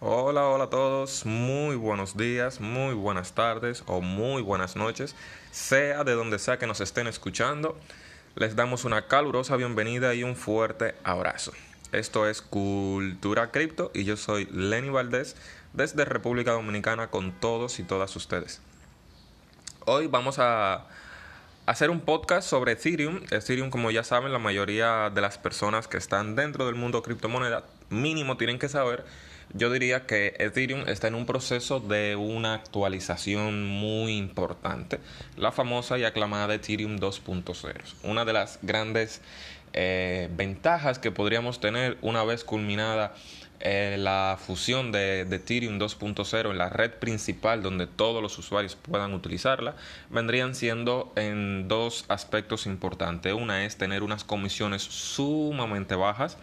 Hola, hola a todos, muy buenos días, muy buenas tardes o muy buenas noches, sea de donde sea que nos estén escuchando, les damos una calurosa bienvenida y un fuerte abrazo. Esto es Cultura Cripto y yo soy Lenny Valdés desde República Dominicana con todos y todas ustedes. Hoy vamos a hacer un podcast sobre Ethereum. Ethereum, como ya saben, la mayoría de las personas que están dentro del mundo criptomoneda mínimo tienen que saber yo diría que Ethereum está en un proceso de una actualización muy importante, la famosa y aclamada Ethereum 2.0. Una de las grandes eh, ventajas que podríamos tener una vez culminada eh, la fusión de, de Ethereum 2.0 en la red principal donde todos los usuarios puedan utilizarla, vendrían siendo en dos aspectos importantes. Una es tener unas comisiones sumamente bajas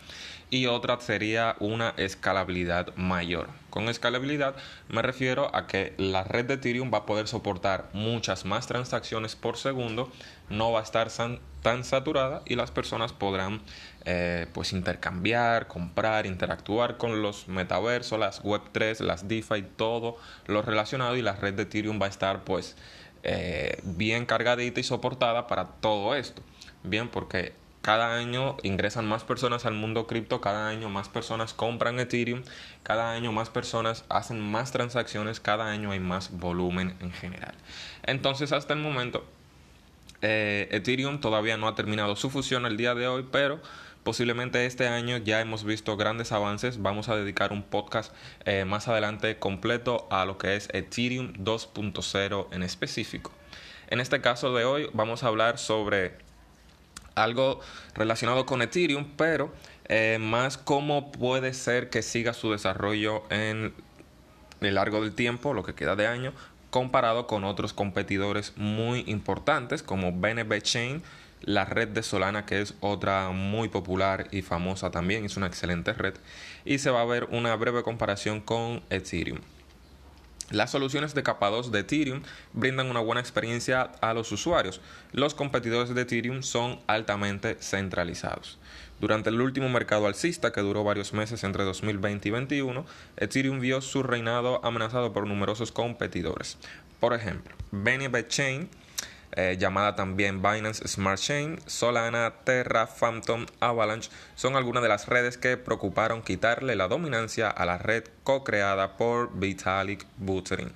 y otra sería una escalabilidad mayor. Con escalabilidad me refiero a que la red de Ethereum va a poder soportar muchas más transacciones por segundo, no va a estar tan saturada y las personas podrán eh, pues intercambiar, comprar, interactuar con los metaversos, las Web3, las DeFi, todo lo relacionado y la red de Ethereum va a estar pues eh, bien cargadita y soportada para todo esto. Bien, porque cada año ingresan más personas al mundo cripto, cada año más personas compran Ethereum, cada año más personas hacen más transacciones, cada año hay más volumen en general. Entonces, hasta el momento, eh, Ethereum todavía no ha terminado su fusión el día de hoy, pero posiblemente este año ya hemos visto grandes avances. Vamos a dedicar un podcast eh, más adelante completo a lo que es Ethereum 2.0 en específico. En este caso de hoy vamos a hablar sobre algo relacionado con Ethereum, pero eh, más cómo puede ser que siga su desarrollo en el largo del tiempo, lo que queda de año, comparado con otros competidores muy importantes como BNB Chain, la red de Solana, que es otra muy popular y famosa también, es una excelente red, y se va a ver una breve comparación con Ethereum. Las soluciones de capa 2 de Ethereum brindan una buena experiencia a los usuarios. Los competidores de Ethereum son altamente centralizados. Durante el último mercado alcista, que duró varios meses entre 2020 y 2021, Ethereum vio su reinado amenazado por numerosos competidores. Por ejemplo, BNB Chain eh, llamada también Binance Smart Chain, Solana, Terra, Phantom, Avalanche, son algunas de las redes que preocuparon quitarle la dominancia a la red co-creada por Vitalik Buterin.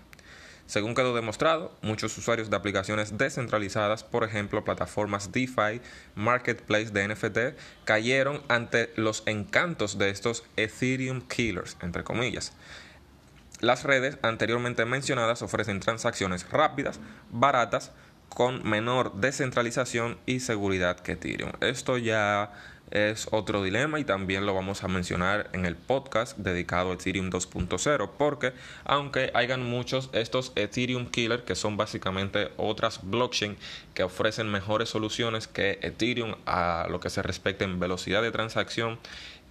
Según quedó demostrado, muchos usuarios de aplicaciones descentralizadas, por ejemplo plataformas DeFi, marketplace de NFT, cayeron ante los encantos de estos Ethereum killers, entre comillas. Las redes anteriormente mencionadas ofrecen transacciones rápidas, baratas, con menor descentralización y seguridad que Ethereum. Esto ya es otro dilema y también lo vamos a mencionar en el podcast dedicado a Ethereum 2.0 porque aunque hayan muchos estos Ethereum Killer que son básicamente otras blockchain que ofrecen mejores soluciones que Ethereum a lo que se respecta en velocidad de transacción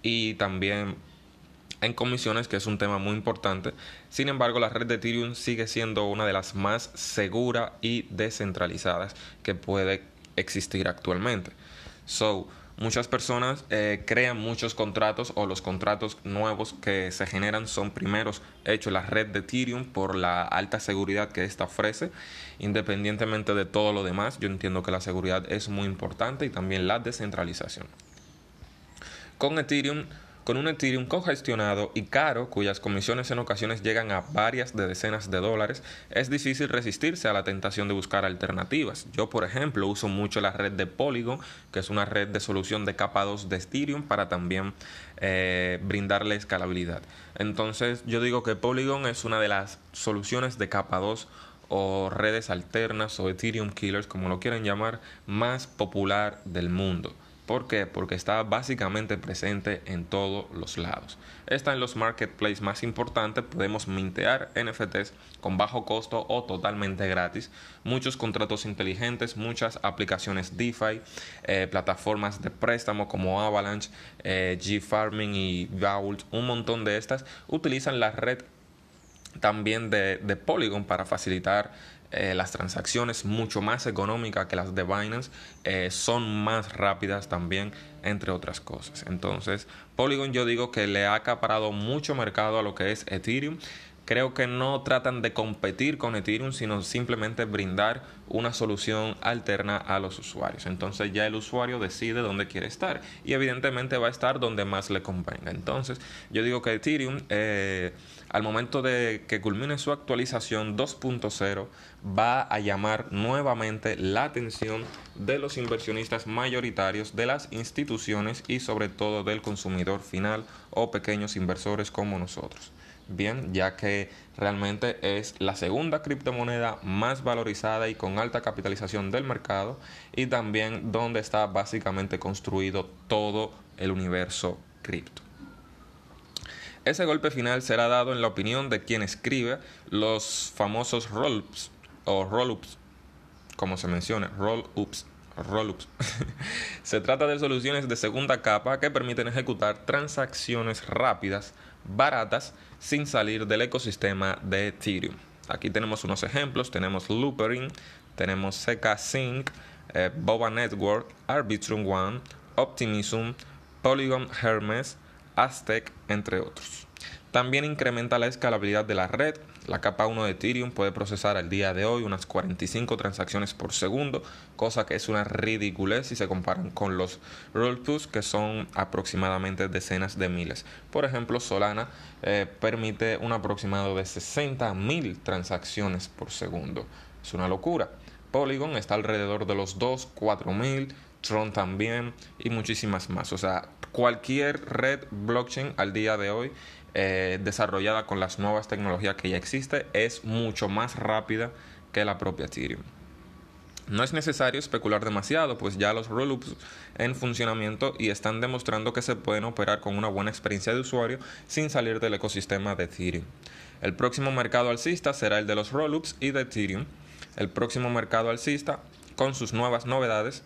y también en comisiones, que es un tema muy importante. Sin embargo, la red de Ethereum sigue siendo una de las más seguras y descentralizadas que puede existir actualmente. So, muchas personas eh, crean muchos contratos o los contratos nuevos que se generan son primeros hechos la red de Ethereum por la alta seguridad que ésta ofrece. Independientemente de todo lo demás, yo entiendo que la seguridad es muy importante y también la descentralización. Con Ethereum con un Ethereum congestionado y caro, cuyas comisiones en ocasiones llegan a varias de decenas de dólares, es difícil resistirse a la tentación de buscar alternativas. Yo, por ejemplo, uso mucho la red de Polygon, que es una red de solución de capa 2 de Ethereum para también eh, brindarle escalabilidad. Entonces, yo digo que Polygon es una de las soluciones de capa 2 o redes alternas o Ethereum Killers, como lo quieran llamar, más popular del mundo. ¿Por qué? Porque está básicamente presente en todos los lados. Está en los marketplaces más importantes, podemos mintear NFTs con bajo costo o totalmente gratis. Muchos contratos inteligentes, muchas aplicaciones DeFi, eh, plataformas de préstamo como Avalanche, eh, G-Farming y Vault, un montón de estas utilizan la red también de, Polygon para facilitar eh, las transacciones mucho más económicas que las de Binance, eh, son más rápidas también, entre otras cosas. Entonces, Polygon yo digo que le ha acaparado mucho mercado a lo que es Ethereum creo que no tratan de competir con Ethereum, sino simplemente brindar una solución alterna a los usuarios. Entonces ya el usuario decide dónde quiere estar y evidentemente va a estar donde más le convenga. Entonces yo digo que Ethereum eh, al momento de que culmine su actualización 2.0 va a llamar nuevamente la atención de los inversionistas mayoritarios, de las instituciones y sobre todo del consumidor final o pequeños inversores como nosotros bien, ya que realmente es la segunda criptomoneda más valorizada y con alta capitalización del mercado y también donde está básicamente construido todo el universo cripto. Ese golpe final será dado en la opinión de quien escribe los famosos roll-ups o roll-ups, como se menciona, roll-ups Rollups. Se trata de soluciones de segunda capa que permiten ejecutar transacciones rápidas, baratas, sin salir del ecosistema de Ethereum. Aquí tenemos unos ejemplos, tenemos Loopering, tenemos CK Sync, eh, Boba Network, Arbitrum One, Optimism, Polygon Hermes, Aztec, entre otros. También incrementa la escalabilidad de la red. La capa 1 de Ethereum puede procesar al día de hoy unas 45 transacciones por segundo, cosa que es una ridiculez si se comparan con los Rollpush que son aproximadamente decenas de miles. Por ejemplo, Solana eh, permite un aproximado de 60.000 transacciones por segundo. Es una locura. Polygon está alrededor de los 2, 4.000. Tron también y muchísimas más. O sea, cualquier red blockchain al día de hoy eh, desarrollada con las nuevas tecnologías que ya existe es mucho más rápida que la propia Ethereum. No es necesario especular demasiado, pues ya los rollups en funcionamiento y están demostrando que se pueden operar con una buena experiencia de usuario sin salir del ecosistema de Ethereum. El próximo mercado alcista será el de los rollups y de Ethereum. El próximo mercado alcista, con sus nuevas novedades,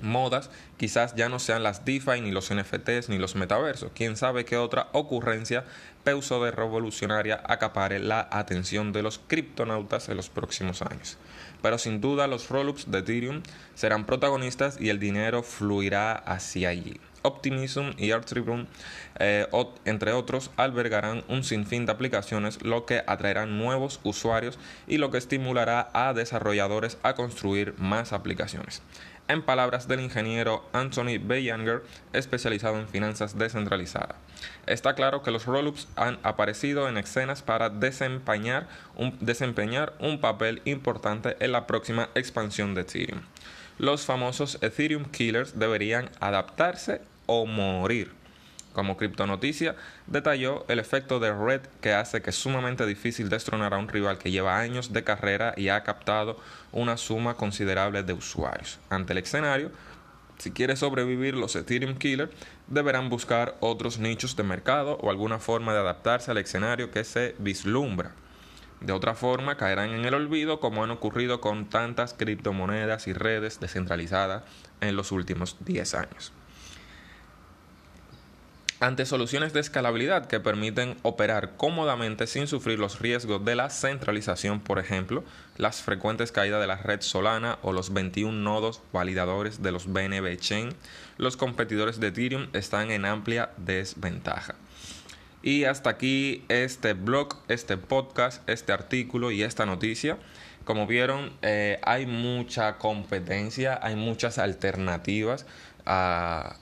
modas quizás ya no sean las DeFi ni los NFTs ni los metaversos. Quién sabe qué otra ocurrencia peuso de revolucionaria acapare la atención de los criptonautas en los próximos años. Pero sin duda los rollups de Ethereum serán protagonistas y el dinero fluirá hacia allí. Optimism y Artribune, eh, entre otros, albergarán un sinfín de aplicaciones, lo que atraerá nuevos usuarios y lo que estimulará a desarrolladores a construir más aplicaciones en palabras del ingeniero Anthony Younger, especializado en finanzas descentralizadas. Está claro que los rollups han aparecido en escenas para desempeñar un, desempeñar un papel importante en la próxima expansión de Ethereum. Los famosos Ethereum Killers deberían adaptarse o morir. Como criptonoticia, detalló el efecto de Red que hace que es sumamente difícil destronar a un rival que lleva años de carrera y ha captado una suma considerable de usuarios. Ante el escenario, si quiere sobrevivir los Ethereum Killer, deberán buscar otros nichos de mercado o alguna forma de adaptarse al escenario que se vislumbra. De otra forma, caerán en el olvido como han ocurrido con tantas criptomonedas y redes descentralizadas en los últimos 10 años ante soluciones de escalabilidad que permiten operar cómodamente sin sufrir los riesgos de la centralización, por ejemplo, las frecuentes caídas de la red Solana o los 21 nodos validadores de los BNB Chain, los competidores de Ethereum están en amplia desventaja. Y hasta aquí este blog, este podcast, este artículo y esta noticia. Como vieron, eh, hay mucha competencia, hay muchas alternativas a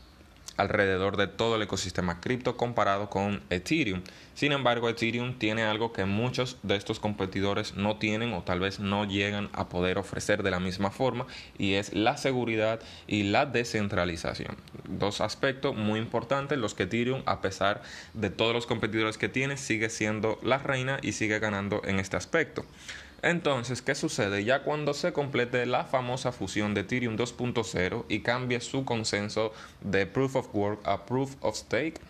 alrededor de todo el ecosistema cripto comparado con Ethereum. Sin embargo, Ethereum tiene algo que muchos de estos competidores no tienen o tal vez no llegan a poder ofrecer de la misma forma y es la seguridad y la descentralización. Dos aspectos muy importantes los que Ethereum, a pesar de todos los competidores que tiene, sigue siendo la reina y sigue ganando en este aspecto. Entonces, ¿qué sucede? Ya cuando se complete la famosa fusión de Ethereum 2.0 y cambie su consenso de Proof of Work a Proof of Stake,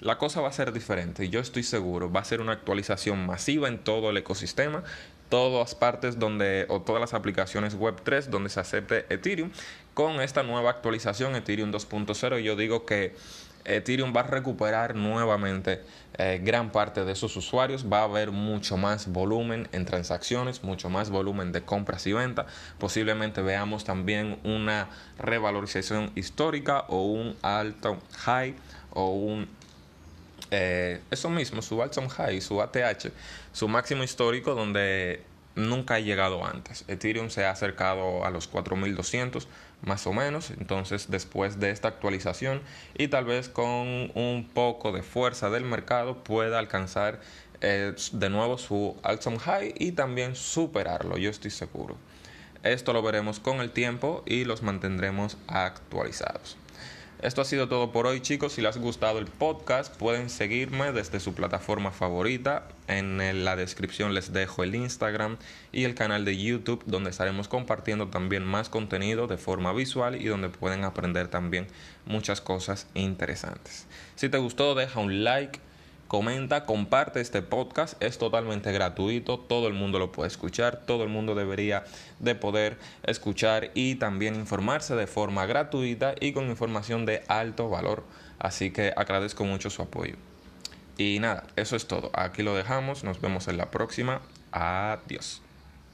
la cosa va a ser diferente. Yo estoy seguro, va a ser una actualización masiva en todo el ecosistema, todas partes donde, o todas las aplicaciones web 3 donde se acepte Ethereum. Con esta nueva actualización Ethereum 2.0, yo digo que Ethereum va a recuperar nuevamente eh, gran parte de sus usuarios, va a haber mucho más volumen en transacciones, mucho más volumen de compras y ventas, posiblemente veamos también una revalorización histórica o un alto high o un eh, eso mismo, su all high, su ATH, su máximo histórico donde nunca ha llegado antes. Ethereum se ha acercado a los 4200 más o menos, entonces después de esta actualización y tal vez con un poco de fuerza del mercado pueda alcanzar eh, de nuevo su all high y también superarlo, yo estoy seguro. Esto lo veremos con el tiempo y los mantendremos actualizados. Esto ha sido todo por hoy chicos. Si les ha gustado el podcast pueden seguirme desde su plataforma favorita. En la descripción les dejo el Instagram y el canal de YouTube donde estaremos compartiendo también más contenido de forma visual y donde pueden aprender también muchas cosas interesantes. Si te gustó deja un like comenta, comparte este podcast, es totalmente gratuito, todo el mundo lo puede escuchar, todo el mundo debería de poder escuchar y también informarse de forma gratuita y con información de alto valor. Así que agradezco mucho su apoyo. Y nada, eso es todo. Aquí lo dejamos, nos vemos en la próxima. Adiós.